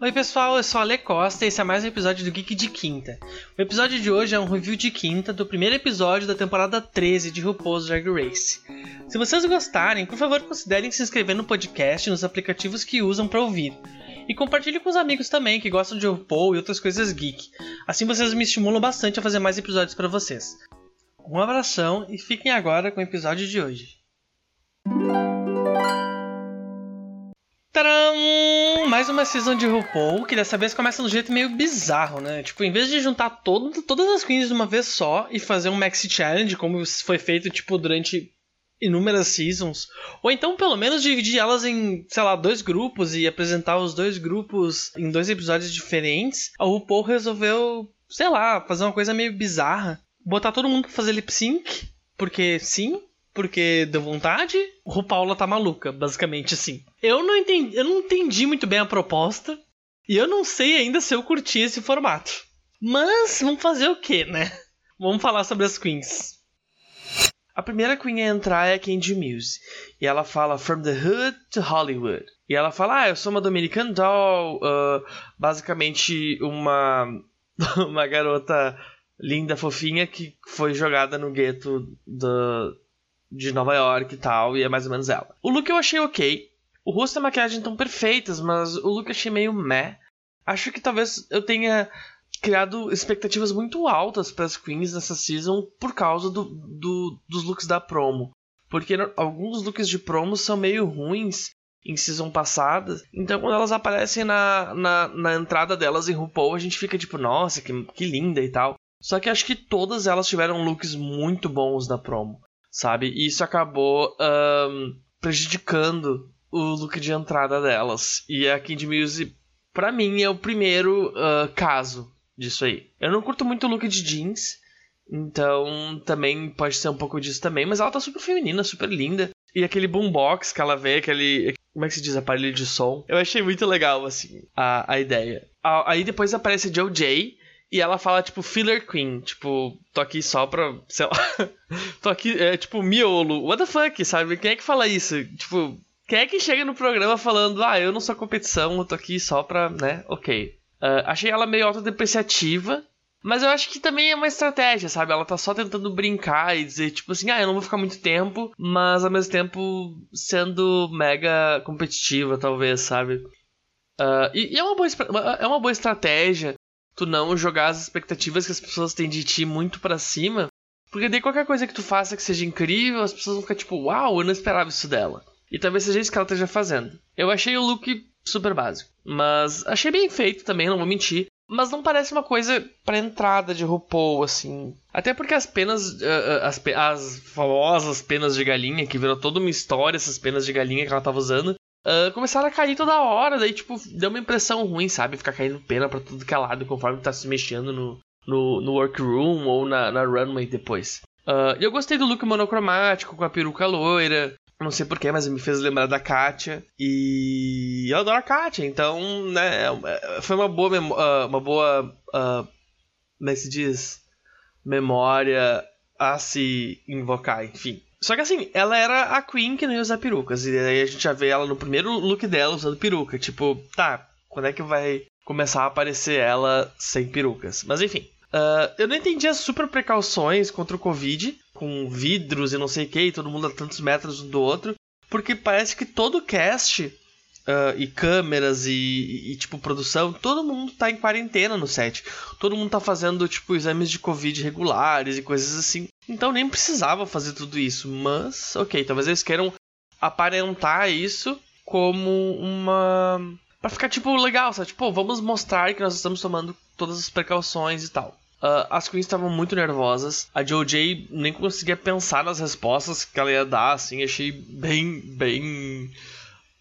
Oi pessoal, eu sou a Ale Costa e esse é mais um episódio do Geek de Quinta. O episódio de hoje é um review de quinta do primeiro episódio da temporada 13 de RuPaul's Drag Race. Se vocês gostarem, por favor considerem se inscrever no podcast nos aplicativos que usam para ouvir. E compartilhe com os amigos também que gostam de RuPaul e outras coisas geek. Assim vocês me estimulam bastante a fazer mais episódios para vocês. Um abração e fiquem agora com o episódio de hoje. Tcharam! Mais uma season de RuPaul, que dessa vez começa de um jeito meio bizarro, né? Tipo, em vez de juntar todo, todas as queens de uma vez só e fazer um Maxi Challenge, como foi feito, tipo, durante inúmeras seasons, ou então pelo menos dividir elas em, sei lá, dois grupos e apresentar os dois grupos em dois episódios diferentes, a RuPaul resolveu, sei lá, fazer uma coisa meio bizarra. Botar todo mundo pra fazer lip sync, porque sim, porque deu vontade, o Paula tá maluca, basicamente assim. Eu não entendi, eu não entendi muito bem a proposta e eu não sei ainda se eu curti esse formato. Mas vamos fazer o que, né? Vamos falar sobre as queens. A primeira queen a entrar é a Candy Muse. E ela fala From the Hood to Hollywood. E ela fala, ah, eu sou uma Dominican Doll, uh, basicamente uma, uma garota linda, fofinha, que foi jogada no gueto do, de Nova York e tal, e é mais ou menos ela. O look eu achei ok. O rosto e a maquiagem estão perfeitas, mas o look eu achei meio meh. Acho que talvez eu tenha criado expectativas muito altas para as queens nessa season por causa do, do, dos looks da promo. Porque alguns looks de promo são meio ruins em season passadas. Então quando elas aparecem na, na, na entrada delas em RuPaul, a gente fica tipo, nossa, que, que linda e tal. Só que acho que todas elas tiveram looks muito bons na promo sabe? E isso acabou um, prejudicando o look de entrada delas. E a Kid Muse, pra mim, é o primeiro uh, caso disso aí. Eu não curto muito o look de jeans, então também pode ser um pouco disso também, mas ela tá super feminina, super linda. E aquele boombox que ela vê, aquele. Como é que se diz? Aparelho de som. Eu achei muito legal, assim, a, a ideia. Aí depois aparece a Joe J, e ela fala, tipo, filler queen. Tipo, tô aqui só pra, sei lá. tô aqui, é tipo, miolo. What the fuck, sabe? Quem é que fala isso? Tipo, quem é que chega no programa falando, ah, eu não sou competição, eu tô aqui só pra, né? Ok. Uh, achei ela meio autodepreciativa. Mas eu acho que também é uma estratégia, sabe? Ela tá só tentando brincar e dizer, tipo assim, ah, eu não vou ficar muito tempo, mas ao mesmo tempo sendo mega competitiva, talvez, sabe? Uh, e, e é, uma boa, é uma boa estratégia tu não jogar as expectativas que as pessoas têm de ti muito para cima. Porque daí qualquer coisa que tu faça que seja incrível, as pessoas vão ficar tipo, uau, eu não esperava isso dela. E talvez seja isso que ela esteja fazendo. Eu achei o look super básico. Mas achei bem feito também, não vou mentir. Mas não parece uma coisa pra entrada de RuPaul, assim. Até porque as penas. Uh, as, as famosas penas de galinha, que virou toda uma história, essas penas de galinha que ela tava usando, uh, começaram a cair toda hora. Daí, tipo, deu uma impressão ruim, sabe? Ficar caindo pena pra tudo que é lado conforme tá se mexendo no, no, no workroom ou na, na runway depois. Uh, eu gostei do look monocromático, com a peruca loira. Não sei porquê, mas me fez lembrar da Katia. E eu adoro a Katia, então, né, é, foi uma boa, uma boa, uh, como é que se diz? Memória a se invocar, enfim. Só que assim, ela era a Queen que não ia usar perucas. E aí a gente já vê ela no primeiro look dela usando peruca. Tipo, tá, quando é que vai começar a aparecer ela sem perucas? Mas enfim. Uh, eu não entendi as super precauções contra o Covid, com vidros e não sei o que, e todo mundo a tantos metros um do outro. Porque parece que todo cast Uh, e câmeras e, e, tipo, produção, todo mundo tá em quarentena no set. Todo mundo tá fazendo, tipo, exames de Covid regulares e coisas assim. Então nem precisava fazer tudo isso. Mas, ok, talvez eles queiram aparentar isso como uma. Pra ficar, tipo, legal, sabe? Tipo, vamos mostrar que nós estamos tomando todas as precauções e tal. Uh, as queens estavam muito nervosas. A JoJ nem conseguia pensar nas respostas que ela ia dar, assim. Achei bem, bem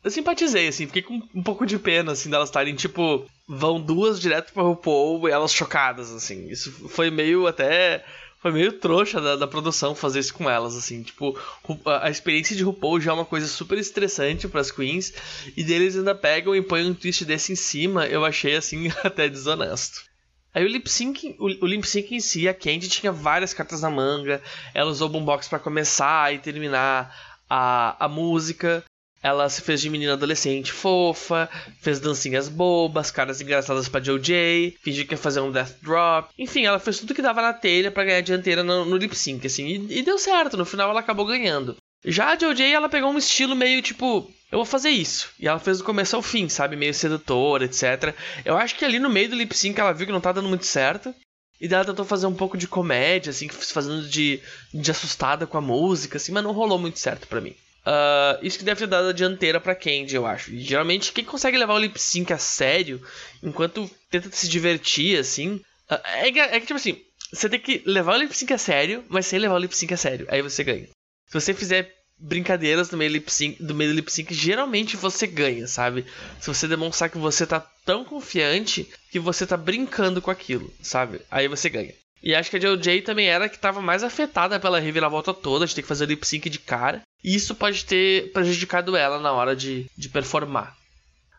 eu simpatizei, assim, fiquei com um pouco de pena, assim, delas estarem, tipo, vão duas direto pra RuPaul e elas chocadas, assim. Isso foi meio até. Foi meio trouxa da, da produção fazer isso com elas, assim. Tipo, a, experiência de RuPaul já é uma coisa super estressante para as queens, e deles ainda pegam e põem um twist desse em cima, eu achei, assim, até desonesto. Aí o lip sync, o, o lip sync em si, a Candy tinha várias cartas na manga, ela usou boombox para começar e terminar a, a música. Ela se fez de menina adolescente fofa, fez dancinhas bobas, caras engraçadas pra JoJ, fingiu que ia fazer um death drop. Enfim, ela fez tudo que dava na telha para ganhar dianteira no, no lip sync, assim, e, e, deu certo. No final ela acabou ganhando. Já a JoJ, ela pegou um estilo meio tipo. Eu vou fazer isso. E ela fez do começo ao fim, sabe? Meio sedutora, etc. Eu acho que ali no meio do lip sync ela viu que não tá dando muito certo. E daí ela tentou fazer um pouco de comédia, assim, fazendo de, de assustada com a música, assim, mas não rolou muito certo para mim. Uh, isso que deve ter dado a dianteira pra Candy, eu acho. E, geralmente, quem consegue levar o lip sync a sério, enquanto tenta se divertir, assim. Uh, é, é, que, tipo assim, você tem que levar o lip sync a sério, mas sem levar o lip sync a sério. Aí você ganha. Se você fizer brincadeiras no meio, lip sync, do meio do lip sync, geralmente você ganha, sabe? Se você demonstrar que você tá tão confiante que você tá brincando com aquilo, sabe? Aí você ganha. E acho que a JJ também era que estava mais afetada pela reviravolta toda, de ter que fazer lip sync de cara. E isso pode ter prejudicado ela na hora de, de performar.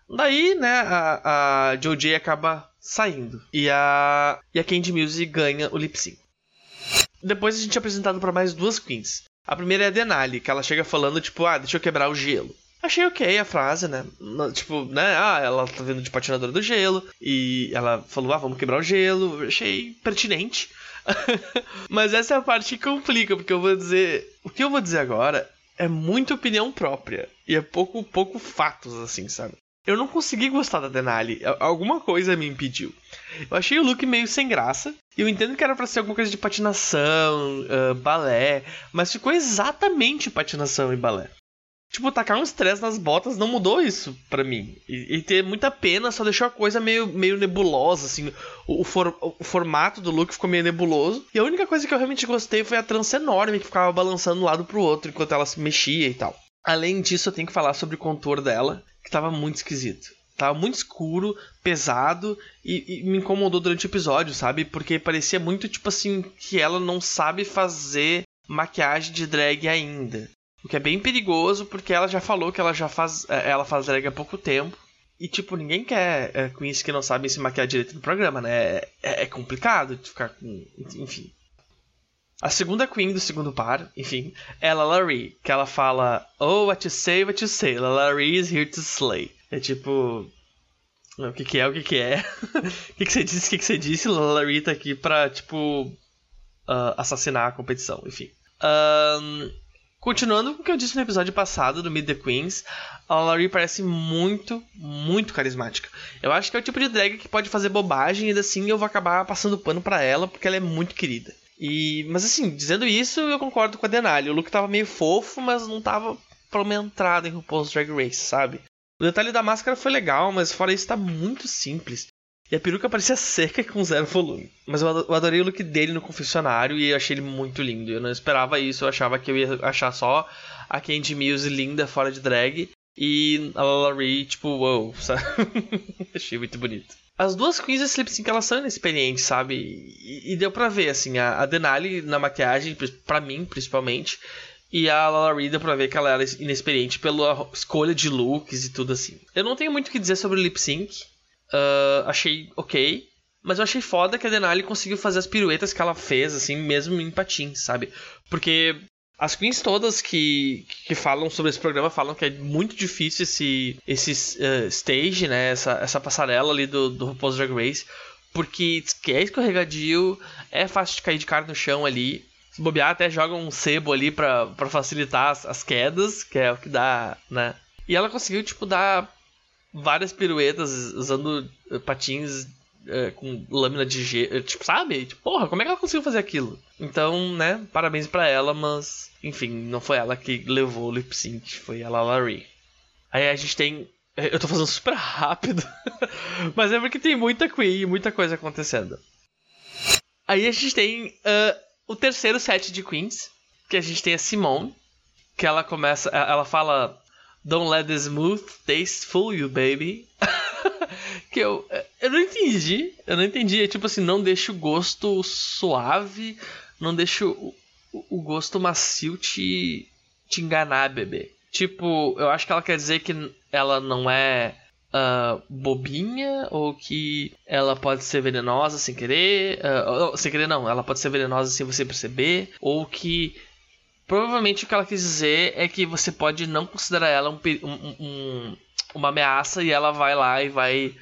Daí, né, a, a JJ acaba saindo. E a, e a Candy Muse ganha o lip sync. Depois a gente é apresentado para mais duas queens. A primeira é a Denali, que ela chega falando, tipo, ah, deixa eu quebrar o gelo. Achei ok a frase, né? Tipo, né? Ah, ela tá vindo de patinadora do gelo. E ela falou, ah, vamos quebrar o gelo. Achei pertinente. Mas essa é a parte que complica, porque eu vou dizer. O que eu vou dizer agora é muita opinião própria. E é pouco, pouco fatos, assim, sabe? Eu não consegui gostar da Denali. Alguma coisa me impediu. Eu achei o look meio sem graça. Eu entendo que era para ser alguma coisa de patinação, uh, balé. Mas ficou exatamente patinação e balé. Tipo, tacar um estresse nas botas não mudou isso para mim. E, e, ter muita pena só deixou a coisa meio, meio nebulosa, assim. O, o, for, o, formato do look ficou meio nebuloso. E a única coisa que eu realmente gostei foi a trança enorme que ficava balançando de um lado pro outro enquanto ela se mexia e tal. Além disso, eu tenho que falar sobre o contorno dela, que tava muito esquisito. Tava muito escuro, pesado e, e me incomodou durante o episódio, sabe? Porque parecia muito tipo assim que ela não sabe fazer maquiagem de drag ainda. O que é bem perigoso, porque ela já falou que ela já faz. É, ela faz drag há pouco tempo. E, tipo, ninguém quer é, queens que não sabem se maquiar direito no programa, né? É, é, é complicado de ficar com. Enfim. A segunda queen do segundo par, enfim, é Lalari, que ela fala Oh, what you say, what you say, Lalari is here to slay. É tipo... O que que é, o que que é? o que que você disse, o que que você disse? Lalari tá aqui pra, tipo... Uh, assassinar a competição, enfim. Um, Continuando com o que eu disse no episódio passado do Meet the Queens, a Laurie parece muito, muito carismática. Eu acho que é o tipo de drag que pode fazer bobagem e assim eu vou acabar passando pano para ela porque ela é muito querida. E, mas assim, dizendo isso, eu concordo com a Denali. O look tava meio fofo, mas não tava entrada em RuPaul's Drag Race, sabe? O detalhe da máscara foi legal, mas fora isso tá muito simples. E a peruca parecia seca com zero volume. Mas eu adorei o look dele no confessionário e achei ele muito lindo. Eu não esperava isso, eu achava que eu ia achar só a Candy Muse linda fora de drag. E a Laurie, tipo, wow, sabe? achei muito bonito. As duas queens desse lip sync, elas são inexperientes, sabe? E, e, deu pra ver, assim, a, a Denali na maquiagem, pra mim, principalmente. E a Laurie deu pra ver que ela era inexperiente pela escolha de looks e tudo assim. Eu não tenho muito o que dizer sobre o lip sync. Uh, achei ok. Mas eu achei foda que a Denali conseguiu fazer as piruetas que ela fez, assim, mesmo em patins, sabe? Porque as queens todas que, que falam sobre esse programa falam que é muito difícil esse, esse uh, stage, né? Essa, essa passarela ali do, do RuPaul's Drag Race. Porque é escorregadio, é fácil de cair de cara no chão ali. Se bobear, até joga um sebo ali pra, facilitar as, as quedas, que é o que dá, né? E ela conseguiu, tipo, dar várias piruetas usando eh, patins é, com lâmina de gelo, eh, tipo, sabe? Tipo, porra, como é que ela conseguiu fazer aquilo? Então, né, parabéns para ela, mas, enfim, não foi ela que levou o lip sync, foi a Lalari. Aí a gente tem. Eu tô fazendo super rápido, mas é porque tem muita Queen e muita coisa acontecendo. Aí a gente tem uh, o terceiro set de Queens, que a gente tem a Simone, que ela começa. Ela fala Don't let the smooth taste fool you, baby. que eu, eu não entendi. Eu não entendi. É tipo assim, não deixa o gosto suave, não deixa o, o gosto macio te, te enganar, bebê. Tipo, eu acho que ela quer dizer que ela não é uh, bobinha ou que ela pode ser venenosa sem querer. Uh, sem querer, não. Ela pode ser venenosa sem você perceber. Ou que Provavelmente o que ela quis dizer é que você pode não considerar ela um, um, um, uma ameaça e ela vai lá e vai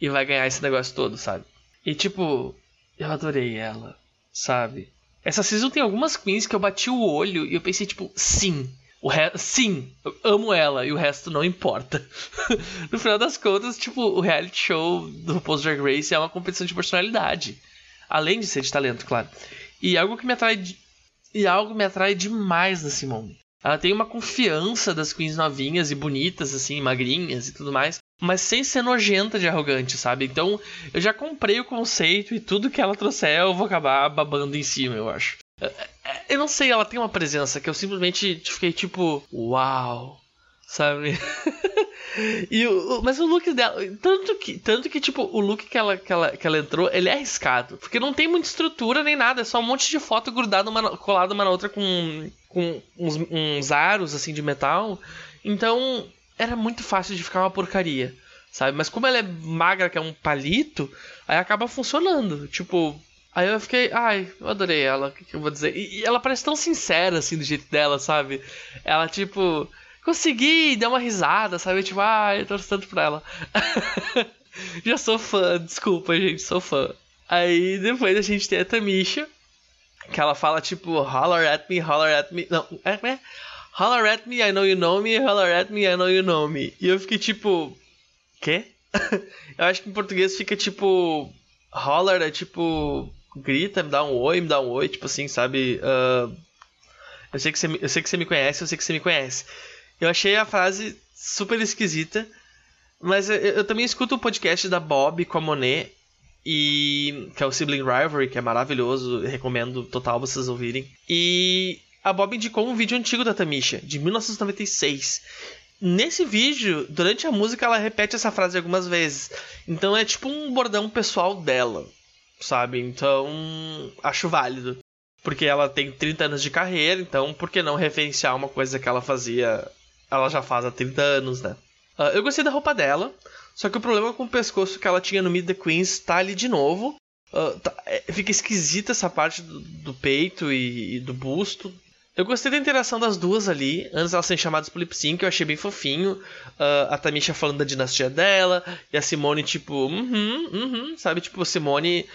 e vai ganhar esse negócio todo, sabe? E tipo, eu adorei ela, sabe? Essa season tem algumas queens que eu bati o olho e eu pensei, tipo, sim. O re... Sim, eu amo ela e o resto não importa. no final das contas, tipo, o reality show do Post Drag Race é uma competição de personalidade. Além de ser de talento, claro. E algo que me atrai. E algo me atrai demais da Simone. Ela tem uma confiança das queens novinhas e bonitas, assim, magrinhas e tudo mais, mas sem ser nojenta de arrogante, sabe? Então eu já comprei o conceito e tudo que ela trouxer eu vou acabar babando em cima, eu acho. É, é, eu não sei, ela tem uma presença que eu simplesmente fiquei tipo, uau, sabe? e o, mas o look dela, tanto que, tanto que tipo, o look que ela, que, ela, que ela entrou, ele é arriscado, porque não tem muita estrutura nem nada, é só um monte de foto grudada uma, colada uma na outra com com uns, uns aros assim de metal. Então era muito fácil de ficar uma porcaria, sabe? Mas como ela é magra, que é um palito, aí acaba funcionando. Tipo, aí eu fiquei, ai, eu adorei ela, o que, que, eu vou dizer? E, e, ela parece tão sincera assim do jeito dela, sabe? Ela tipo, consegui, deu uma risada, sabe? Tipo, ai, eu torço tanto pra ela. Já sou fã, desculpa, gente, sou fã. Aí depois a gente tem a Tamisha, que ela fala tipo, holler at me, holler at me. Não, é, é? Holler at me, I know you know me, holler at me, I know you know me. E eu fiquei tipo. Quê? eu acho que em português fica tipo. Holler é tipo. Grita, me dá um oi, me dá um oi, tipo assim, sabe? Uh, eu, sei que você, eu sei que você me conhece, eu sei que você me conhece. Eu achei a frase super esquisita. Mas eu, eu também escuto o podcast da Bob com a Monet e que é o Sibling Rivalry, que é maravilhoso, recomendo total vocês ouvirem. E a Bob indicou um vídeo antigo da Tamisha, de 1996. Nesse vídeo, durante a música, ela repete essa frase algumas vezes. Então é tipo um bordão pessoal dela, sabe? Então acho válido. Porque ela tem 30 anos de carreira, então por que não referenciar uma coisa que ela fazia, ela já faz há 30 anos, né? Uh, eu gostei da roupa dela. Só que o problema com o pescoço que ela tinha no Meet the Queens tá ali de novo. Uh, tá, é, fica esquisita essa parte do, do peito e, e, do busto. Eu gostei da interação das duas ali, antes elas serem chamadas pro lip sync, eu achei bem fofinho. Uh, a Tamisha falando da dinastia dela, e a Simone, tipo, uhum, uhum, sabe? Tipo, Simone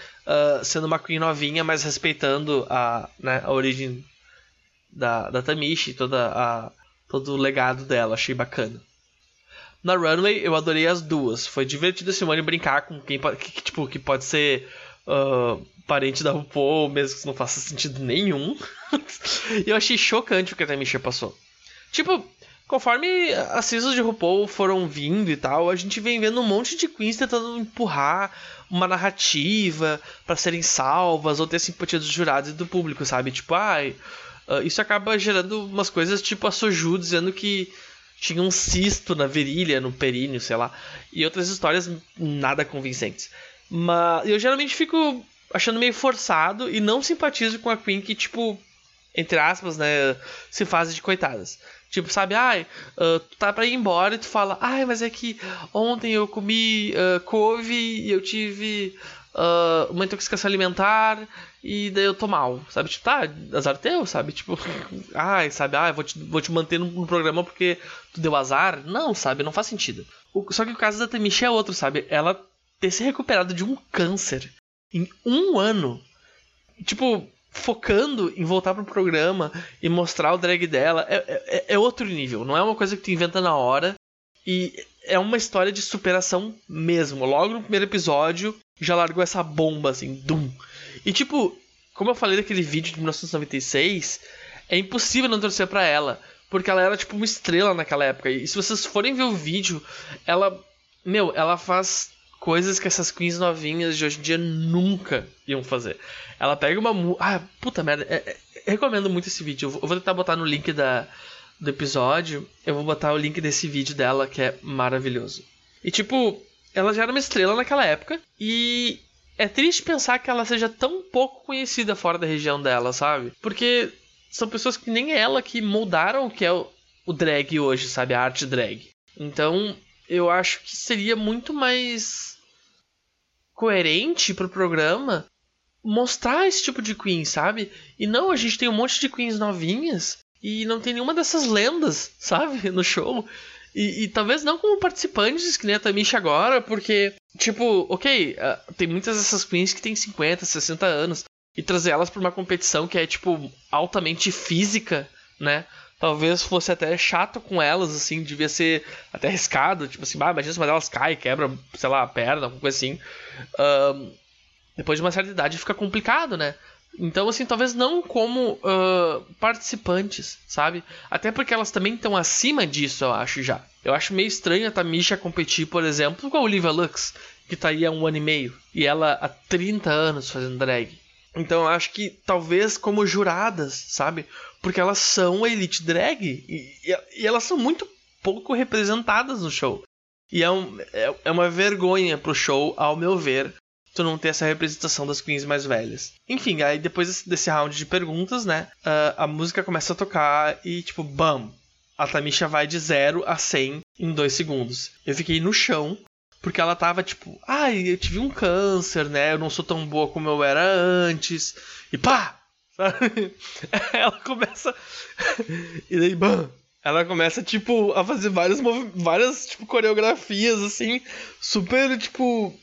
sendo uma queen novinha, mas respeitando a, né, a origem da, da e toda a, todo o legado dela, achei bacana. Na Runway, eu adorei as duas. Foi divertido a Simone brincar com quem que, tipo, que pode ser uh, parente da RuPaul, mesmo que não faça sentido nenhum. eu achei chocante o que a Tamisha passou. Tipo, conforme as seasons de RuPaul foram vindo e tal, a gente vem vendo um monte de queens tentando empurrar uma narrativa para serem salvas ou ter simpatia dos jurados e do público, sabe? Tipo, ai, uh, isso acaba gerando umas coisas tipo a Soju dizendo que tinha um cisto na virilha, no períneo, sei lá, e outras histórias nada convincentes. Mas eu geralmente fico achando meio forçado e não simpatizo com a Queen que, tipo, entre aspas, né, se faz de coitadas. Tipo, sabe, ai, uh, tu tá pra ir embora e tu fala, ai, mas é que ontem eu comi uh, couve e eu tive uh, uma intoxicação alimentar e daí eu tô mal, sabe? Tipo, tá, azar teu, sabe? Tipo, ai, sabe, ai, vou te, vou te manter no, no, programa porque tu deu azar. Não, sabe? Não faz sentido. O, só que o caso da Tamisha é outro, sabe? Ela ter se recuperado de um câncer em um ano. Tipo, focando em voltar pro programa e mostrar o drag dela é, é, é outro nível. Não é uma coisa que tu inventa na hora. E é uma história de superação mesmo. Logo no primeiro episódio, já largou essa bomba, assim, dum. E tipo, como eu falei daquele vídeo de 1996, é impossível não torcer para ela. Porque ela era tipo uma estrela naquela época. E se vocês forem ver o vídeo, ela. Meu, ela faz coisas que essas queens novinhas de hoje em dia nunca iam fazer. Ela pega uma. Ah, puta merda. É, é, recomendo muito esse vídeo. Eu vou tentar botar no link da, do episódio. Eu vou botar o link desse vídeo dela, que é maravilhoso. E tipo, ela já era uma estrela naquela época. E é triste pensar que ela seja tão pouco conhecida fora da região dela, sabe? Porque são pessoas que nem ela que moldaram o que é o, drag hoje, sabe? A arte drag. Então, eu acho que seria muito mais coerente pro programa mostrar esse tipo de queen, sabe? E não, a gente tem um monte de queens novinhas E não tem nenhuma dessas lendas, sabe? No show. E, e, talvez não como participantes, que nem a Tamisha agora, porque, tipo, ok, uh, tem muitas dessas queens que têm 50, 60 anos. E trazer elas pra uma competição que é, tipo, altamente física, né? Talvez fosse até chato com elas, assim, devia ser até arriscado. Tipo assim, ah, imagina se uma delas cai, quebra, sei lá, a perna, alguma coisa assim. Uh, depois de uma certa idade fica complicado, né? Então, assim, talvez não como uh, participantes, sabe? Até porque elas também estão acima disso, eu acho já. Eu acho meio estranho a Tamisha competir, por exemplo, com a Olivia Lux, que tá aí há um ano e meio, e ela há 30 anos fazendo drag. Então eu acho que talvez como juradas, sabe? Porque elas são elite drag e, e, elas são muito pouco representadas no show. E é, um, é, é uma vergonha pro show, ao meu ver, tu não ter essa representação das queens mais velhas. Enfim, aí depois desse, round de perguntas, né, uh, a música começa a tocar e tipo, bam, a Tamisha vai de 0 a 100 em 2 segundos. Eu fiquei no chão, porque ela tava tipo, ai, eu tive um câncer, né, eu não sou tão boa como eu era antes, e pá! Ela começa. e daí, bam! Ela começa, tipo, a fazer várias, várias tipo, coreografias, assim, super, tipo,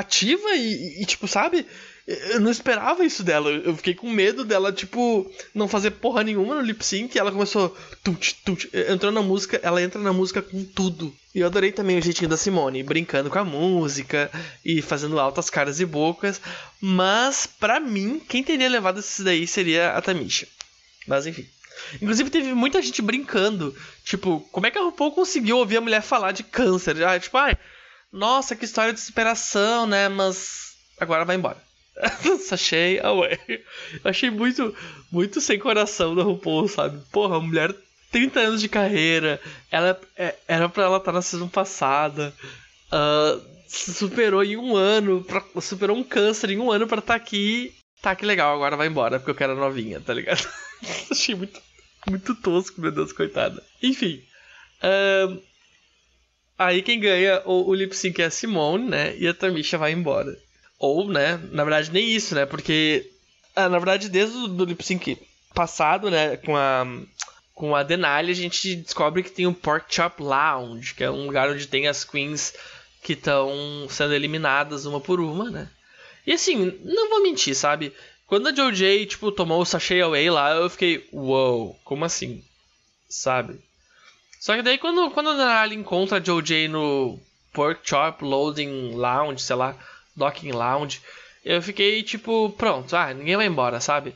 ativa e, e, tipo, sabe? Eu não esperava isso dela. Eu fiquei com medo dela, tipo, não fazer porra nenhuma no lip sync. Ela começou. Tut, tut, entrou na música, ela entra na música com tudo. E eu adorei também o jeitinho da Simone, brincando com a música e fazendo altas caras e bocas. Mas, para mim, quem teria levado isso daí seria a Tamisha. Mas enfim. Inclusive, teve muita gente brincando. Tipo, como é que a RuPaul conseguiu ouvir a mulher falar de câncer? Ah, tipo, ai. Ah, nossa, que história de superação, né? Mas agora vai embora. Sachei away. Eu achei muito, muito sem coração da RuPaul, sabe? Porra, a mulher 30 anos de carreira, ela é, era pra ela estar na season passada, uh, superou em um ano, pra, superou um câncer em um ano pra estar tá aqui. Tá, que legal, agora vai embora, porque eu quero a novinha, tá ligado? achei muito, muito tosco, meu Deus, coitada. Enfim. Uh, Aí quem ganha o, o lip sync é a Simone, né? E a Tamisha vai embora. Ou, né? Na verdade, nem isso, né? Porque, ah, na verdade, desde o do lip sync passado, né? Com a, com a Denali, a gente descobre que tem o Pork Chop Lounge, que é um lugar onde tem as queens que estão sendo eliminadas uma por uma, né? E assim, não vou mentir, sabe? Quando a JoJ, tipo, tomou o Sashay Away lá, eu fiquei, uou, wow, como assim? Sabe? Só que daí quando, quando a Denali encontra a Joe no Pork Chop Loading Lounge, sei lá, Docking Lounge, eu fiquei tipo, pronto, ah, ninguém vai embora, sabe?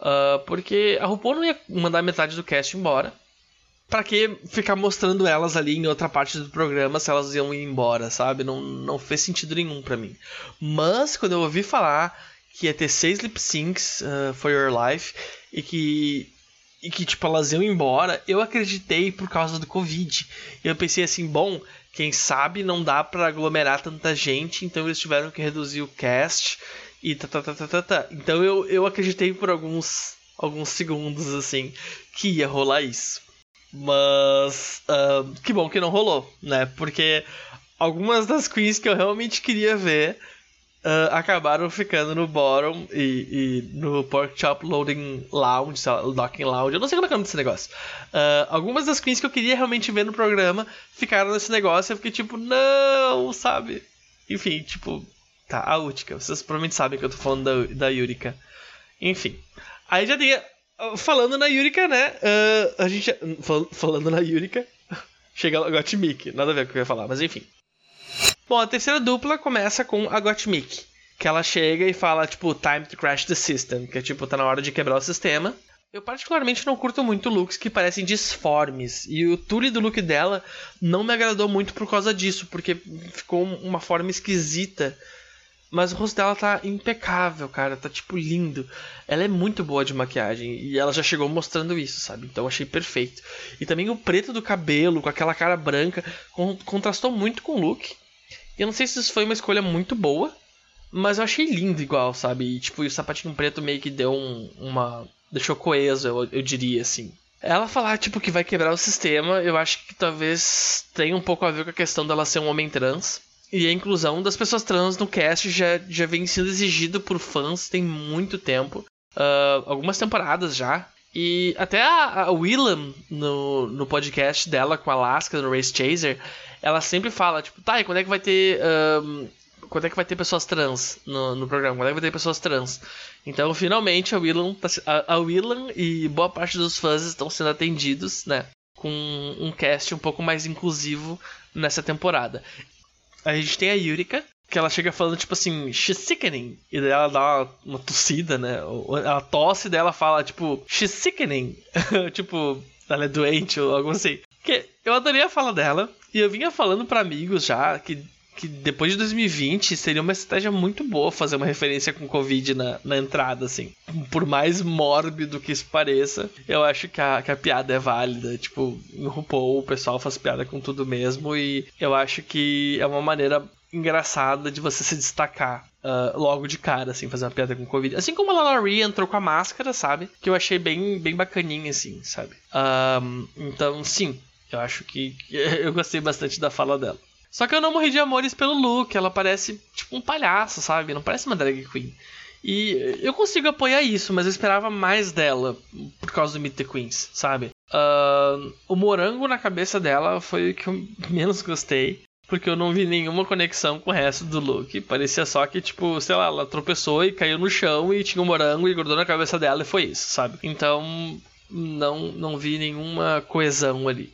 Uh, porque a RuPaul não ia mandar metade do cast embora. Pra que ficar mostrando elas ali em outra parte do programa se elas iam ir embora, sabe? Não, não fez sentido nenhum para mim. Mas quando eu ouvi falar que ia ter seis lip syncs uh, for your life e que e que, tipo, elas iam embora, eu acreditei por causa do Covid. Eu pensei assim, bom, quem sabe não dá para aglomerar tanta gente, então eles tiveram que reduzir o cast e tá, tá, tá, tá, tá, tá. Então eu, eu acreditei por alguns, alguns segundos, assim, que ia rolar isso. Mas uh, que bom que não rolou, né? Porque algumas das queens que eu realmente queria ver uh, acabaram ficando no bottom e, e, no Pork Chop Loading Lounge, Docking Lounge, eu não sei como é que é desse negócio. Uh, algumas das queens que eu queria realmente ver no programa ficaram nesse negócio e eu fiquei tipo, não, sabe? Enfim, tipo, tá, a Utica, vocês provavelmente sabem que eu tô falando da, da Yurika. Enfim, aí já tinha. Falando na Yurika, né? Uh, a gente. Fal, falando na Yurika. Chega a Gottmik, nada a ver com o que eu ia falar, mas enfim. Bom, a terceira dupla começa com a Gottmik, que ela chega e fala, tipo, time to crash the system, que é tipo, tá na hora de quebrar o sistema. Eu particularmente não curto muito looks que parecem disformes, e o tule do look dela não me agradou muito por causa disso, porque ficou uma forma esquisita. Mas o rosto dela tá impecável, cara. Tá tipo lindo. Ela é muito boa de maquiagem. E ela já chegou mostrando isso, sabe? Então achei perfeito. E também o preto do cabelo, com aquela cara branca, contrastou muito com o look. Eu não sei se isso foi uma escolha muito boa, mas eu achei lindo igual, sabe? E, tipo, o sapatinho preto meio que deu um, uma. deixou coeso, eu, eu diria assim. Ela falar, tipo, que vai quebrar o sistema, eu acho que talvez tenha um pouco a ver com a questão dela ser um homem trans. E a inclusão das pessoas trans no cast já, já vem sendo exigido por fãs tem muito tempo. Uh, algumas temporadas já. E até a, a Willam, no, no podcast dela com a Alaska, no Race Chaser, ela sempre fala, tipo, tá, e quando é que vai ter. Um, quando é que vai ter pessoas trans no, no programa? Quando é que vai ter pessoas trans? Então, finalmente, a Willam, tá, a, a Willam e boa parte dos fãs estão sendo atendidos, né? Com um cast um pouco mais inclusivo nessa temporada. A gente tem a Yurika, que ela chega falando, tipo assim, she's sickening. E daí ela dá uma, uma tossida, né? Ela tosse e daí ela fala, tipo, she's sickening. tipo, ela é doente ou algo assim. Que eu adorei a fala dela. E eu vinha falando para amigos já que, que depois de 2020 seria uma estratégia muito boa fazer uma referência com Covid na, na entrada, assim. Por mais mórbido que isso pareça, eu acho que a, que a piada é válida. Tipo, no RuPaul o pessoal faz piada com tudo mesmo. E eu acho que é uma maneira engraçada de você se destacar uh, logo de cara, assim, fazer uma piada com Covid. Assim como a Rhea entrou com a máscara, sabe? Que eu achei bem, bem bacaninha, assim, sabe? Um, então, sim, eu acho que, eu gostei bastante da fala dela. Só que eu não morri de amores pelo look, ela parece tipo um palhaço, sabe? Não parece uma drag queen. E eu consigo apoiar isso, mas eu esperava mais dela por causa do Meet the Queens, sabe? Uh, o morango na cabeça dela foi o que eu menos gostei porque eu não vi nenhuma conexão com o resto do look. Parecia só que, tipo, sei lá, ela tropeçou e caiu no chão e tinha um morango e grudou na cabeça dela e foi isso, sabe? Então, não, não vi nenhuma coesão ali.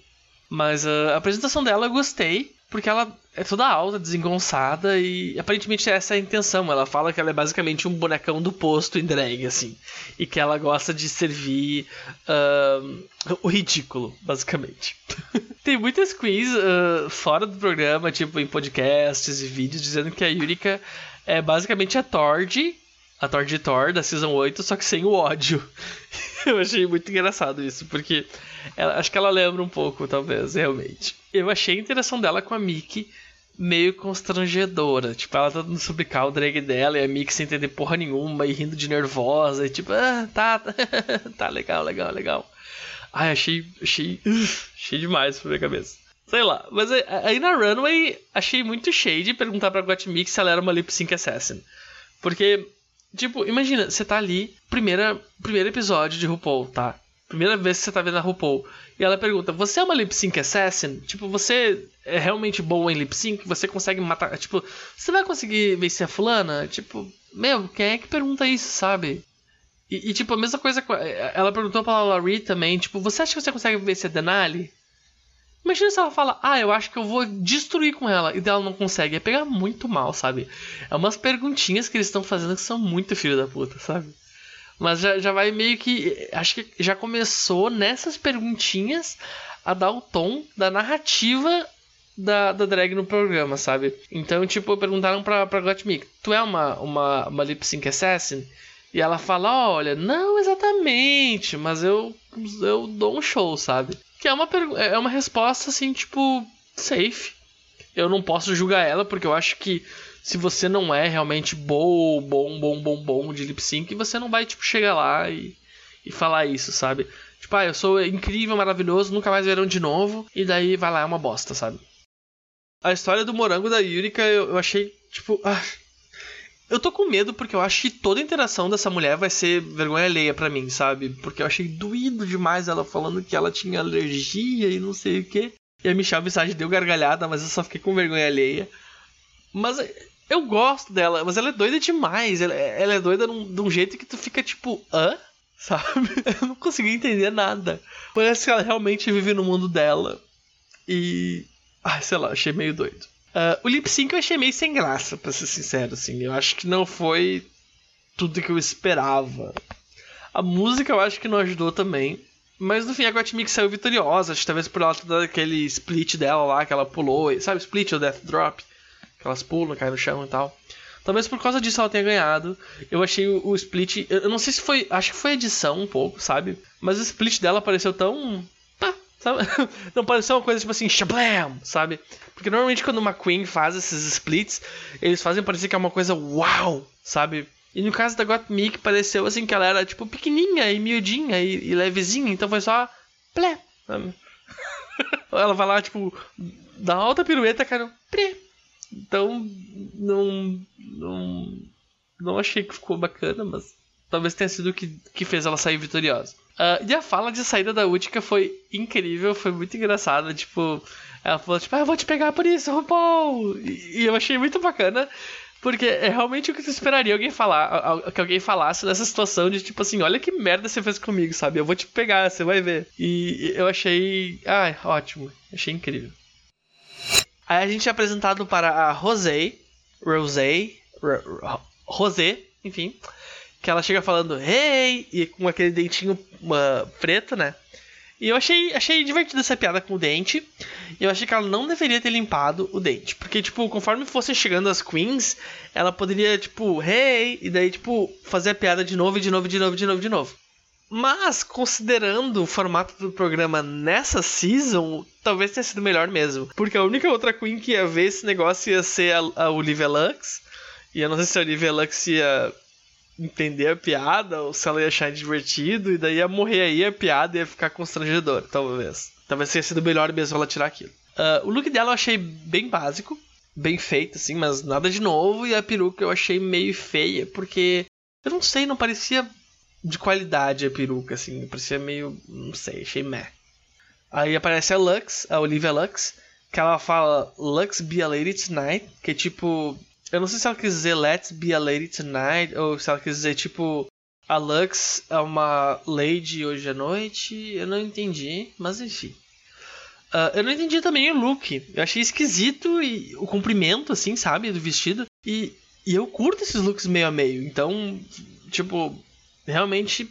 Mas a apresentação dela eu gostei, porque ela é toda alta, desengonçada e aparentemente essa é a intenção. Ela fala que ela é basicamente um bonecão do posto em drag, assim. E que ela gosta de servir uh, o ridículo, basicamente. Tem muitas queens uh, fora do programa, tipo em podcasts e vídeos, dizendo que a Yurika é basicamente a Tord, a Tord de Thor da Season 8, só que sem o ódio. Eu achei muito engraçado isso, porque ela, acho que ela lembra um pouco, talvez, realmente. Eu achei a interação dela com a Mickey meio constrangedora. Tipo, ela tentando suplicar o drag dela e a Mickey sem entender porra nenhuma e rindo de nervosa. E tipo, ah, tá, tá legal, legal, legal. Ai, achei, achei, achei demais pra minha cabeça. Sei lá, mas aí na Runway achei muito shade perguntar pra Gottmik se ela era uma lip sync assassin. Porque, tipo, imagina, você tá ali, primeira, primeiro episódio de RuPaul, tá? Primeira vez que você tá vendo a RuPaul. E ela pergunta: Você é uma lip sync assassin? Tipo, você é realmente boa em lip sync? Você consegue matar. Tipo, você vai conseguir vencer a fulana? Tipo, meu, quem é que pergunta isso, sabe? E, e tipo, a mesma coisa. Ela perguntou pra Laurie também: Tipo, você acha que você consegue vencer a Denali? Imagina se ela fala, ah, eu acho que eu vou destruir com ela, e dela não consegue. Ia pegar muito mal, sabe? É umas perguntinhas que eles estão fazendo que são muito filho da puta, sabe? Mas já, já vai meio que. Acho que já começou nessas perguntinhas a dar o tom da narrativa da, da drag no programa, sabe? Então, tipo, perguntaram pra, pra Gottmik, tu é uma, uma, uma lip sync assassin? E ela fala, olha, não exatamente, mas eu, eu dou um show, sabe? Que é uma, é uma resposta assim, tipo, safe. Eu não posso julgar ela, porque eu acho que se você não é realmente bom, bom, bom, bom, bom de lip sync, você não vai, tipo, chegar lá e, e falar isso, sabe? Tipo, ah, eu sou incrível, maravilhoso, nunca mais verão de novo, e daí vai lá, é uma bosta, sabe? A história do morango da Yurika eu, eu achei, tipo, ah, eu tô com medo porque eu acho que toda a interação dessa mulher vai ser vergonha alheia para mim, sabe? Porque eu achei doído demais ela falando que ela tinha alergia e não sei o que. E a Michelle Visage deu gargalhada, mas eu só fiquei com vergonha alheia. Mas eu gosto dela, mas ela é doida demais. Ela, ela é doida num, de um jeito que tu fica tipo, hã? Sabe? Eu não consegui entender nada. Parece que ela realmente vive no mundo dela. E. Ai, sei lá, achei meio doido. Uh, o lip sync eu achei meio sem graça, pra ser sincero, assim. Eu acho que não foi tudo que eu esperava. A música eu acho que não ajudou também. Mas no fim a Gottmik saiu vitoriosa, acho que talvez por ela daquele split dela lá que ela pulou, sabe, split ou death drop? que elas pulam, caem no chão e tal. Talvez por causa disso ela tenha ganhado. Eu achei o, o split. Eu não sei se foi. Acho que foi edição um pouco, sabe? Mas o split dela pareceu tão. Sabe? Não pareceu uma coisa tipo assim, shablam, sabe? Porque normalmente quando uma Queen faz esses splits, eles fazem parecer que é uma coisa uau, sabe? E no caso da Gottmik, pareceu assim que ela era tipo pequenininha e miudinha e, e levezinha, então foi só. Plé, sabe? ela vai lá, tipo, dá alta pirueta, cara. Plé, então, não, não, não achei que ficou bacana, mas talvez tenha sido o que, que fez ela sair vitoriosa. Uh, e a fala de saída da Utica foi incrível, foi muito engraçada. Tipo, ela falou, tipo, ah, eu vou te pegar por isso, RuPaul! E, e eu achei muito bacana. Porque é realmente o que você esperaria alguém falar, que alguém falasse nessa situação de tipo assim, olha que merda você fez comigo, sabe? Eu vou te pegar, você vai ver. E eu achei, ai, ótimo, achei incrível. Aí a gente é apresentado para a Rosé, Rosé, Rosé, enfim, que ela chega falando hey e com aquele dentinho uh, preto, né? E eu achei, achei divertida essa piada com o dente. E eu achei que ela não deveria ter limpado o dente. Porque, tipo, conforme fossem chegando as queens, ela poderia, tipo, hey, e daí, tipo, fazer a piada de novo, de novo, de novo, de novo, de novo. Mas, considerando o formato do programa nessa season, talvez tenha sido melhor mesmo. Porque a única outra queen que ia ver esse negócio ia ser a, a Olivia Lux. E eu não sei se a Olivia Lux ia entender a piada ou se ela ia achar divertido e daí ia morrer aí a piada ia ficar constrangedor, talvez. Talvez tenha sido melhor mesmo ela tirar aquilo. Uh, o look dela eu achei bem básico, bem feito, assim, mas nada de novo. E a peruca eu achei meio feia, porque eu não sei, não parecia de qualidade a peruca, assim, parecia meio. não sei, achei meh. Aí aparece a Lux, a Olivia Lux, que ela fala Lux be a lady tonight, que é tipo, eu não sei se ela quis dizer Let's be a lady tonight, ou se ela quis dizer tipo a Lux é uma lady hoje à noite. Eu não entendi, mas enfim. Uh, eu não entendi também o look. Eu achei esquisito e o comprimento, assim, sabe, do vestido. E, e eu curto esses looks meio a meio. Então, tipo, realmente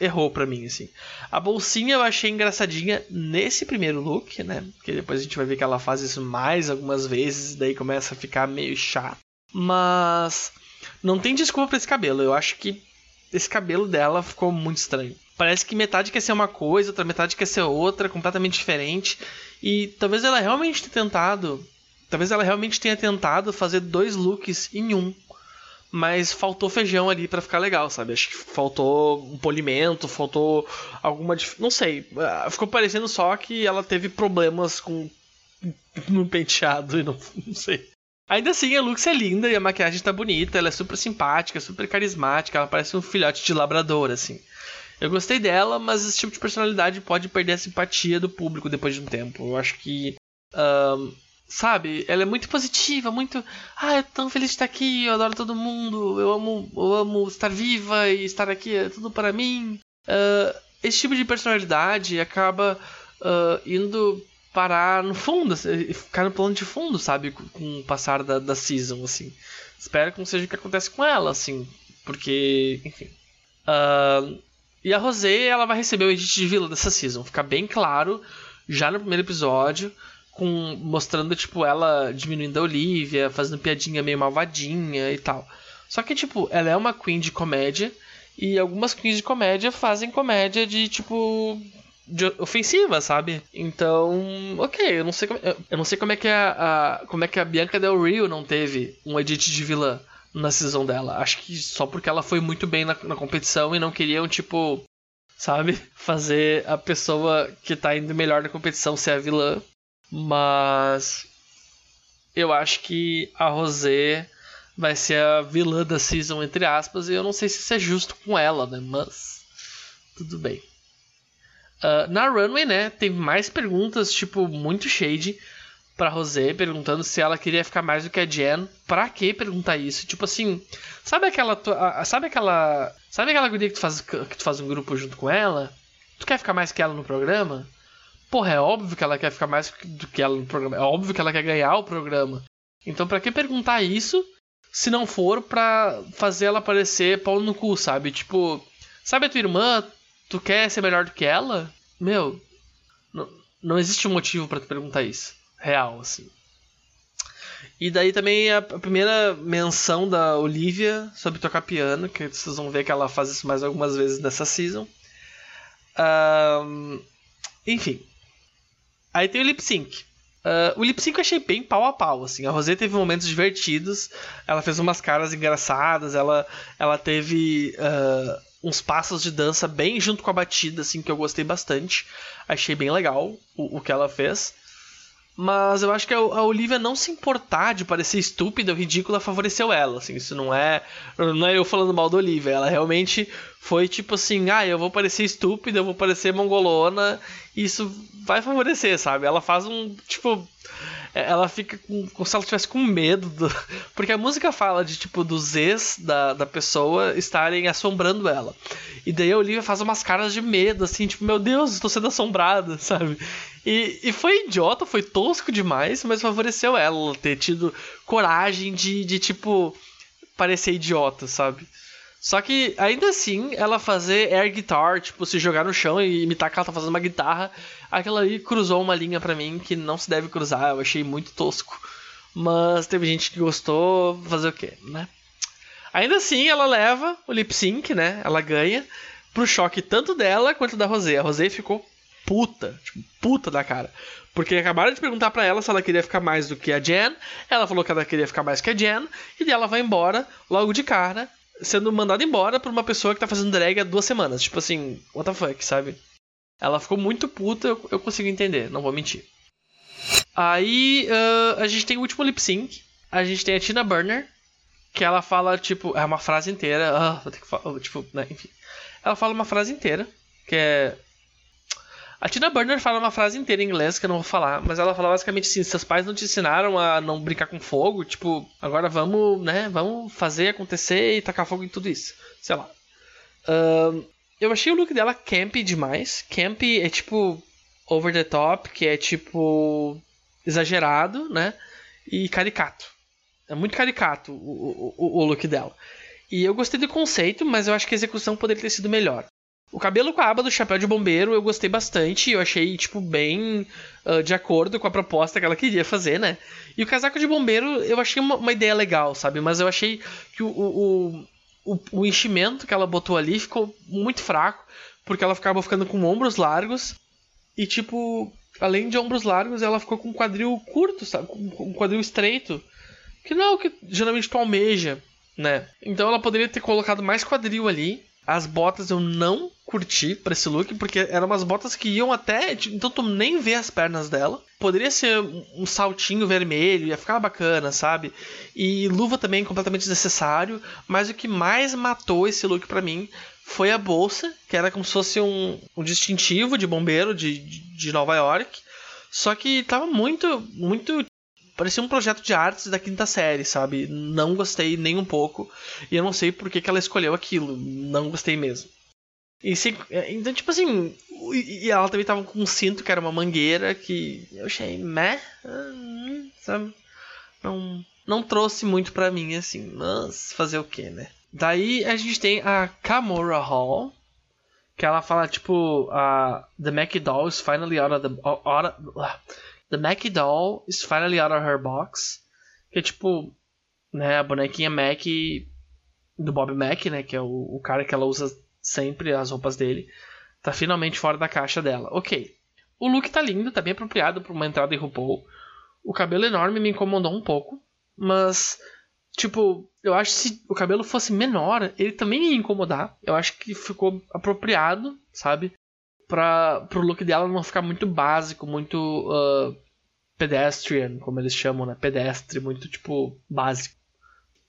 errou para mim, assim. A bolsinha eu achei engraçadinha nesse primeiro look, né? Porque depois a gente vai ver que ela faz isso mais algumas vezes, daí começa a ficar meio chato. Mas não tem desculpa para esse cabelo. Eu acho que esse cabelo dela ficou muito estranho. Parece que metade quer ser uma coisa, outra metade quer ser outra, completamente diferente. E talvez ela realmente tenha tentado. Talvez ela realmente tenha tentado fazer dois looks em um. Mas faltou feijão ali para ficar legal, sabe? Acho que faltou um polimento, faltou alguma. Não sei. Ah, ficou parecendo só que ela teve problemas com no penteado e não, não sei. Ainda assim, a Lux é linda e a maquiagem tá bonita, ela é super simpática, super carismática, ela parece um filhote de labrador, assim. Eu gostei dela, mas esse tipo de personalidade pode perder a simpatia do público depois de um tempo. Eu acho que. Um, sabe, ela é muito positiva, muito. Ah, eu tô tão feliz de estar aqui, eu adoro todo mundo, eu amo, eu amo estar viva e estar aqui, é tudo para mim. Uh, esse tipo de personalidade acaba uh, indo parar no fundo, assim, ficar no plano de fundo, sabe? Com o passar da, da season, assim. Espero que não seja o que acontece com ela, assim. Porque, enfim. Uh, e a Rosé, ela vai receber o edit de vilã dessa season. Fica bem claro, já no primeiro episódio, com mostrando, tipo, ela diminuindo a Olivia, fazendo piadinha meio malvadinha e tal. Só que, tipo, ela é uma queen de comédia. E algumas queens de comédia fazem comédia de, tipo, de ofensiva, sabe? Então, ok, eu não sei como, eu não sei como é que a, a, como é que a Bianca Del Rio não teve um edit de vilã na season dela. Acho que só porque ela foi muito bem na, na competição e não queriam tipo, sabe, fazer a pessoa que tá indo melhor na competição ser a vilã. Mas eu acho que a Rosé vai ser a vilã da season entre aspas e eu não sei se isso é justo com ela, né? Mas tudo bem. Uh, na Runway, né, tem mais perguntas, tipo, muito shade pra Rosé, perguntando se ela queria ficar mais do que a Jen. Pra que perguntar isso? Tipo assim, sabe aquela. Sabe aquela. Sabe aquela guria que tu, faz, que tu faz um grupo junto com ela? Tu quer ficar mais que ela no programa? Porra, é óbvio que ela quer ficar mais do que ela no programa. É óbvio que ela quer ganhar o programa. Então, pra que perguntar isso se não for pra fazer ela parecer pau no cu, sabe? Tipo, sabe a tua irmã? Tu quer ser melhor do que ela? Meu, não, não existe um motivo para tu perguntar isso. Real, assim. E daí também a, primeira menção da Olivia sobre tocar piano, que vocês vão ver que ela faz isso mais algumas vezes nessa season. Um, enfim. Aí tem o lip sync. Uh, o lip sync eu achei bem pau a pau, assim. A Rosé teve momentos divertidos, ela fez umas caras engraçadas, ela, ela teve uh, uns passos de dança bem junto com a batida, assim, que eu gostei bastante. Achei bem legal o, o que ela fez. Mas eu acho que a, Olivia não se importar de parecer estúpida ou ridícula favoreceu ela, assim, isso não é não é eu falando mal da Olivia, ela realmente foi tipo assim, ah, eu vou parecer estúpida, eu vou parecer mongolona, e isso vai favorecer, sabe? Ela faz um, tipo, é, ela fica com, como se ela tivesse com medo. Do, porque a música fala de, tipo, dos ex da, da pessoa estarem assombrando ela. E daí a Olivia faz umas caras de medo, assim, tipo, meu Deus, estou sendo assombrada, sabe? E, e foi idiota, foi tosco demais, mas favoreceu ela ter tido coragem de, de tipo, parecer idiota, sabe? Só que ainda assim, ela fazer air guitar, tipo, se jogar no chão e imitar que ela tá fazendo uma guitarra, aquilo ali cruzou uma linha para mim que não se deve cruzar, eu achei muito tosco. Mas teve gente que gostou, fazer o quê, né? Ainda assim, ela leva o lip sync, né? Ela ganha pro choque tanto dela quanto da Rosé. A Rosé ficou puta, tipo, puta da cara. Porque acabaram de perguntar para ela se ela queria ficar mais do que a Jen. Ela falou que ela queria ficar mais que a Jen. E ela vai embora logo de cara sendo mandada embora por uma pessoa que tá fazendo drag há duas semanas. Tipo assim, what the fuck, sabe? Ela ficou muito puta, eu, eu consigo entender, não vou mentir. Aí uh, a gente tem o último lip sync. A gente tem a Tina Burner, que ela fala, tipo, é uma frase inteira. Ah, vou ter que falar, tipo, né, enfim. Ela fala uma frase inteira, que é a Tina Burner fala uma frase inteira em inglês que eu não vou falar, mas ela fala basicamente assim: seus pais não te ensinaram a não brincar com fogo, tipo, agora vamos, né, vamos fazer acontecer e tacar fogo em tudo isso. Sei lá. Eu achei o look dela camp demais. Camp é tipo over the top, que é tipo exagerado, né? E caricato. É muito caricato o, o, o look dela. E eu gostei do conceito, mas eu acho que a execução poderia ter sido melhor. O cabelo com a aba do chapéu de bombeiro eu gostei bastante. Eu achei, tipo, bem uh, de acordo com a proposta que ela queria fazer, né? E o casaco de bombeiro eu achei uma, uma ideia legal, sabe? Mas eu achei que o, o, o, o, enchimento que ela botou ali ficou muito fraco. Porque ela ficava ficando com ombros largos. E, tipo, além de ombros largos, ela ficou com um quadril curto, sabe? Com um quadril estreito. Que não é o que geralmente tu almeja, né? Então ela poderia ter colocado mais quadril ali as botas eu não curti pra esse look, porque eram umas botas que iam até. Então tu nem vê as pernas dela. Poderia ser um saltinho vermelho, ia ficar bacana, sabe? E luva também completamente desnecessário. Mas o que mais matou esse look para mim foi a bolsa, que era como se fosse um, um distintivo de bombeiro de, de Nova York. Só que tava muito, muito Parecia um projeto de artes da quinta série, sabe? Não gostei nem um pouco. E eu não sei por que, que ela escolheu aquilo. Não gostei mesmo. Se, então, tipo assim. E ela também tava com um cinto que era uma mangueira que eu achei meh. Hum, sabe? Não, não trouxe muito pra mim, assim. Mas fazer o que, né? Daí a gente tem a Kamora Hall. Que ela fala, tipo, a The Mac Doll is finally out of the. Out of, The Mac Doll is finally out of her box. Que é tipo, né, a bonequinha Mac do Bob Mac, né, que é o, o cara que ela usa sempre as roupas dele, tá finalmente fora da caixa dela. Ok. O look tá lindo, tá bem apropriado para uma entrada em RuPaul. O cabelo enorme me incomodou um pouco, mas tipo, eu acho que se o cabelo fosse menor, ele também ia incomodar. Eu acho que ficou apropriado, sabe? para pro look dela não ficar muito básico, muito uh, pedestrian, como eles chamam, né? Pedestre, muito tipo básico.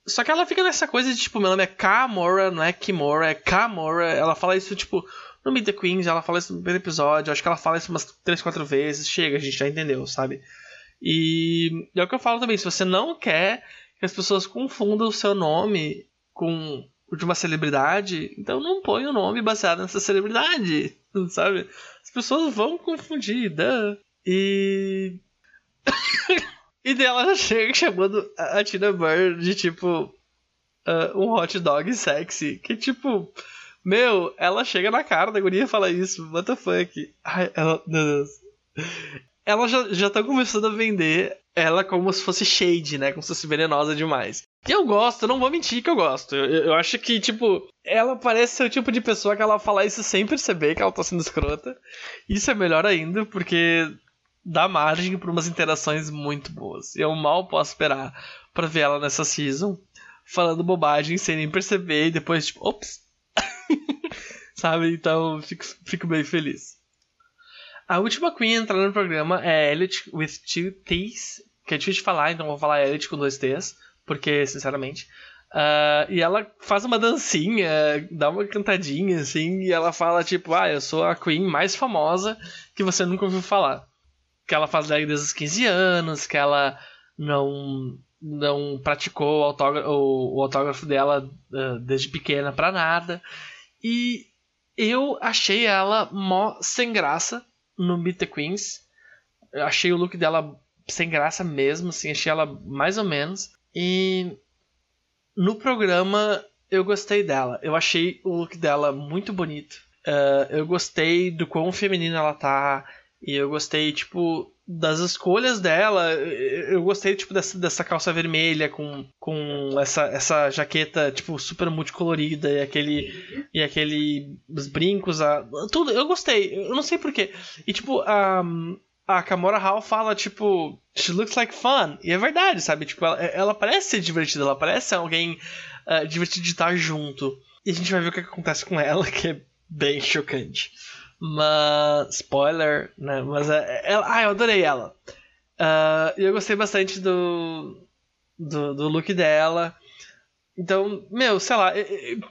Só que ela fica nessa coisa de tipo, meu nome é Kamora, não é Kimora, é Kamora. Ela fala isso tipo no Meet the Queens, ela fala isso no primeiro episódio, acho que ela fala isso umas 3, 4 vezes. Chega, a gente já entendeu, sabe? E é o que eu falo também, se você não quer que as pessoas confundam o seu nome com de uma celebridade, então não põe o nome baseado nessa celebridade, sabe? As pessoas vão confundir, né? E. e dela já chega chamando a Tina Burner de tipo. Uh, um hot dog sexy. Que tipo. Meu, ela chega na cara da guria e fala isso. What the fuck? Ai, ela. Meu Deus. Ela já, já tá começando a vender ela como se fosse shade, né? Como se fosse venenosa demais. E eu gosto, não vou mentir que eu gosto. Eu, eu, acho que, tipo, ela parece ser o tipo de pessoa que ela fala isso sem perceber que ela tá sendo escrota. Isso é melhor ainda, porque dá margem para umas interações muito boas. Eu mal posso esperar para ver ela nessa season falando bobagem sem nem perceber e depois, tipo, ops. Sabe? Então, fico, fico bem feliz. A última Queen a entrar no programa é Elliot with two T's, que é difícil de falar, então vou falar Elliot com dois T's, porque, sinceramente. Uh, e ela faz uma dancinha, dá uma cantadinha, assim, e ela fala, tipo, ah, eu sou a Queen mais famosa que você nunca ouviu falar. Que ela faz drag desde os 15 anos, que ela não não praticou o autógrafo, o, o autógrafo dela uh, desde pequena pra nada. E eu achei ela mó sem graça no Meet the Queens. Eu achei o look dela sem graça mesmo, assim, achei ela mais ou menos. E no programa eu gostei dela. Eu achei o look dela muito bonito. Uh, eu gostei do quão feminina ela tá. E eu gostei, tipo, das escolhas dela. Eu gostei, tipo, dessa, dessa calça vermelha com, com essa, essa jaqueta, tipo, super multicolorida e aquele. E aquele. Os brincos, a, tudo. Eu gostei. Eu não sei porquê. E, tipo, a. A Kamora Hall fala, tipo, she looks like fun. E é verdade, sabe? Tipo, ela, ela parece ser divertida, ela parece alguém uh, divertido de estar junto. E a gente vai ver o que acontece com ela, que é bem chocante. Mas. Spoiler, né? Mas é, ela. Ah, eu adorei ela. Uh, eu gostei bastante do, do, do look dela. Então, meu, sei lá,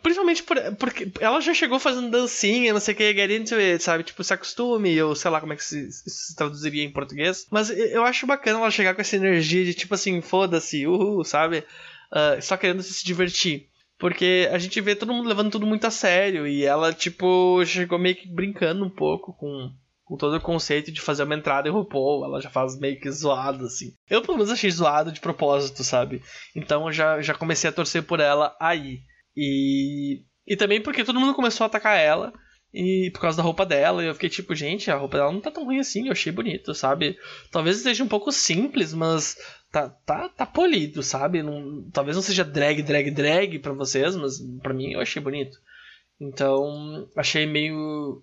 principalmente por, porque ela já chegou fazendo dancinha, não sei o que, get into it, sabe? Tipo, se acostume, ou sei lá como é que se, se traduziria em português. Mas eu acho bacana ela chegar com essa energia de tipo assim, foda-se, uhul, sabe? Uh, só querendo se divertir. Porque a gente vê todo mundo levando tudo muito a sério. E ela, tipo, chegou meio que brincando um pouco com, com todo o conceito de fazer uma entrada em RuPaul. Ela já faz meio que zoado, assim. Eu, pelo menos, achei zoado de propósito, sabe? Então eu já, já comecei a torcer por ela aí. E. E também porque todo mundo começou a atacar ela. E por causa da roupa dela, eu fiquei tipo, gente, a roupa dela não tá tão ruim assim, eu achei bonito, sabe? Talvez esteja um pouco simples, mas tá, tá, tá polido, sabe? Não, talvez não seja drag, drag, drag para vocês, mas para mim eu achei bonito. Então, achei meio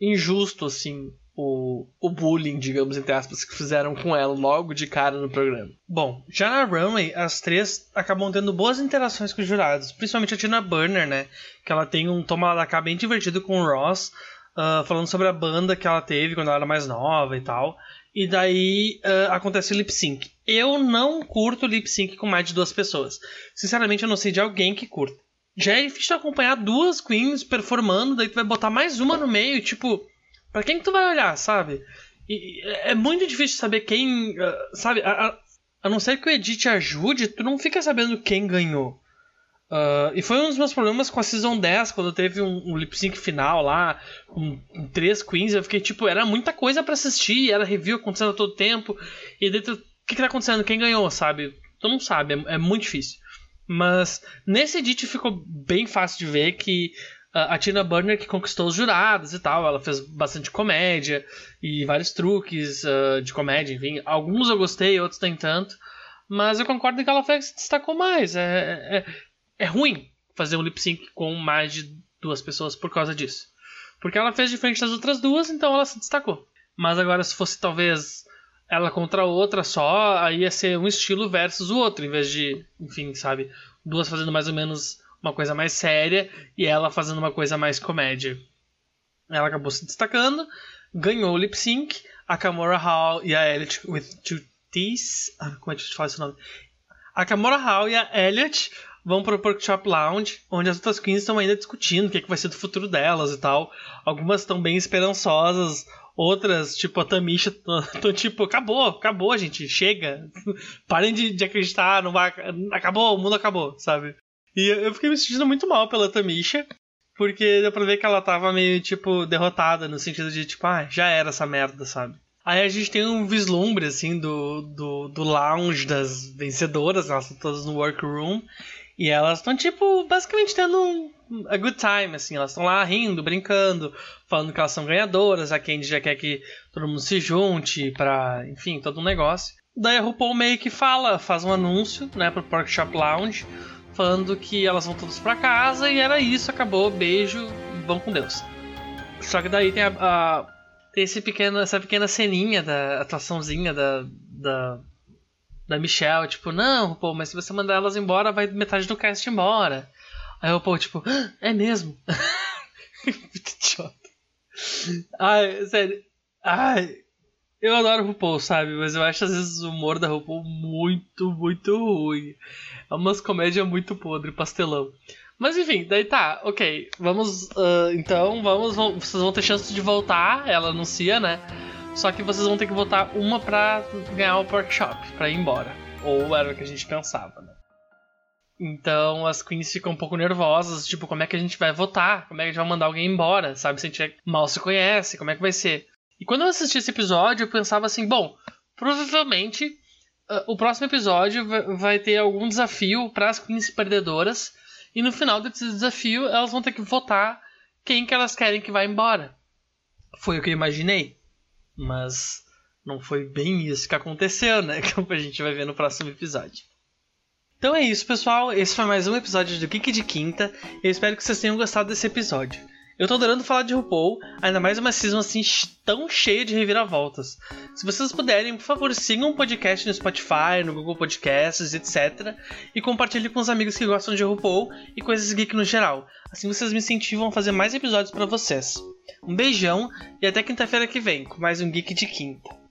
injusto, assim, o, o bullying, digamos, entre aspas, que fizeram com ela logo de cara no programa. Bom, já na Runway, as três acabam tendo boas interações com os jurados, principalmente a Tina Burner, né? Que ela tem um toma lá cá bem divertido com o Ross, uh, falando sobre a banda que ela teve quando ela era mais nova e tal. E daí uh, acontece o lip sync. Eu não curto lip sync com mais de duas pessoas. Sinceramente, eu não sei de alguém que curta. Já é difícil acompanhar duas queens performando, daí tu vai botar mais uma no meio, tipo, para quem que tu vai olhar, sabe? E, é muito difícil saber quem, uh, sabe? A, a, a, não ser que o Edit ajude, tu não fica sabendo quem ganhou. Uh, e foi um dos meus problemas com a Season 10, quando teve um, um lip sync final lá, com, com, três queens, eu fiquei tipo, era muita coisa para assistir, era review acontecendo a todo tempo, e dentro, o que, que tá acontecendo? Quem ganhou, sabe? Tu não sabe, é, é muito difícil. Mas nesse edit ficou bem fácil de ver que a Tina Burner que conquistou os jurados e tal, ela fez bastante comédia e vários truques uh, de comédia, enfim. Alguns eu gostei, outros nem tanto. Mas eu concordo que ela foi que se destacou mais. É, é, é ruim fazer um lip sync com mais de duas pessoas por causa disso. Porque ela fez diferente das outras duas, então ela se destacou. Mas agora, se fosse talvez ela contra outra só, aí ia ser um estilo versus o outro, em vez de, enfim, sabe, duas fazendo mais ou menos uma coisa mais séria e ela fazendo uma coisa mais comédia. Ela acabou se destacando, ganhou o lip sync, a Kamora Hall e a Elliot with two T's. Ah, como é que a gente fala esse nome? A Kamora Hall e a Elliot vão pro Workshop Lounge, onde as outras queens estão ainda discutindo o que, é que vai ser do futuro delas e tal. Algumas estão bem esperançosas, outras, tipo a Tamisha, estão tipo, acabou, acabou, gente, chega. Parem de, de acreditar, não vai. Acabou, o mundo acabou, sabe? E eu fiquei me sentindo muito mal pela Tamisha, porque deu pra ver que ela tava meio, tipo, derrotada, no sentido de, tipo, ah, já era essa merda, sabe? Aí a gente tem um vislumbre, assim, do, do, do lounge das vencedoras, elas estão todas no workroom, e elas estão, tipo, basicamente tendo um, a good time, assim. Elas estão lá rindo, brincando, falando que elas são ganhadoras. A Candy já quer que todo mundo se junte pra, enfim, todo um negócio. Daí a RuPaul meio que fala, faz um anúncio, né, pro Porkshop Lounge, falando que elas vão todas para casa e era isso, acabou, beijo, vão com Deus. Só que daí tem a, a tem esse pequeno, essa pequena ceninha da atuaçãozinha da, da da Michelle, tipo, não, pô, mas se você mandar elas embora, vai metade do cast embora. Aí o pô, tipo, ah, é mesmo? Muito idiota. Ai, sério. Ai, eu adoro RuPaul, sabe? Mas eu acho às vezes o humor da RuPaul muito, muito ruim. É umas comédias muito podre, pastelão. Mas enfim, daí tá, ok. Vamos. Uh, então, vamos. Vocês vão ter chance de voltar, ela anuncia, né? Só que vocês vão ter que votar uma pra ganhar o workshop, pra ir embora. Ou era o que a gente pensava, né? Então as queens ficam um pouco nervosas, tipo, como é que a gente vai votar? Como é que a gente vai mandar alguém embora? Sabe? Se a gente mal se conhece, como é que vai ser? E quando eu assisti esse episódio, eu pensava assim, bom, provavelmente uh, o próximo episódio vai ter algum desafio para as queens perdedoras. E no final desse desafio, elas vão ter que votar quem que elas querem que vá embora. Foi o que eu imaginei. Mas não foi bem isso que aconteceu, né? Como a gente vai ver no próximo episódio. Então é isso, pessoal. Esse foi mais um episódio do Geek de Quinta. Eu espero que vocês tenham gostado desse episódio. Eu tô adorando falar de RuPaul, ainda mais uma season assim tão cheia de reviravoltas. Se vocês puderem, por favor, sigam o podcast no Spotify, no Google Podcasts, etc. E compartilhem com os amigos que gostam de RuPaul e coisas geek no geral. Assim vocês me incentivam a fazer mais episódios para vocês. Um beijão e até quinta-feira que vem com mais um Geek de Quinta.